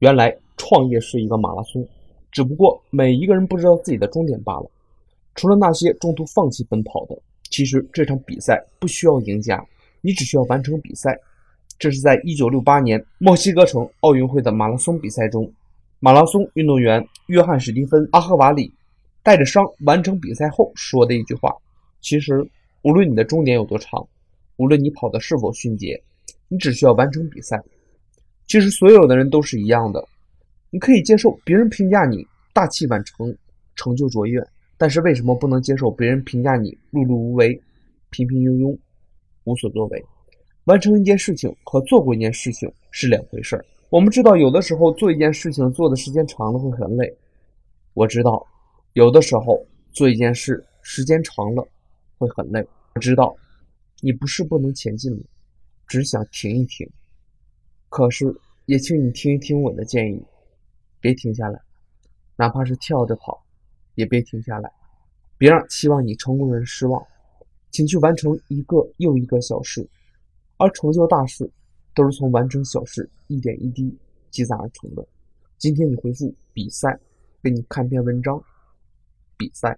原来创业是一个马拉松，只不过每一个人不知道自己的终点罢了。除了那些中途放弃奔跑的，其实这场比赛不需要赢家，你只需要完成比赛。这是在1968年墨西哥城奥运会的马拉松比赛中，马拉松运动员约翰·史蒂芬·阿赫瓦里带着伤完成比赛后说的一句话。其实，无论你的终点有多长，无论你跑的是否迅捷，你只需要完成比赛。其实所有的人都是一样的，你可以接受别人评价你大器晚成、成就卓越，但是为什么不能接受别人评价你碌碌无为、平平庸庸、无所作为？完成一件事情和做过一件事情是两回事儿。我们知道，有的时候做一件事情做的时间长了会很累。我知道，有的时候做一件事时间长了会很累。我知道，你不是不能前进，只想停一停。可是，也请你听一听我的建议，别停下来，哪怕是跳着跑，也别停下来，别让期望你成功的人失望，请去完成一个又一个小事，而成就大事，都是从完成小事一点一滴积攒而成的。今天你回复比赛，给你看篇文章，比赛。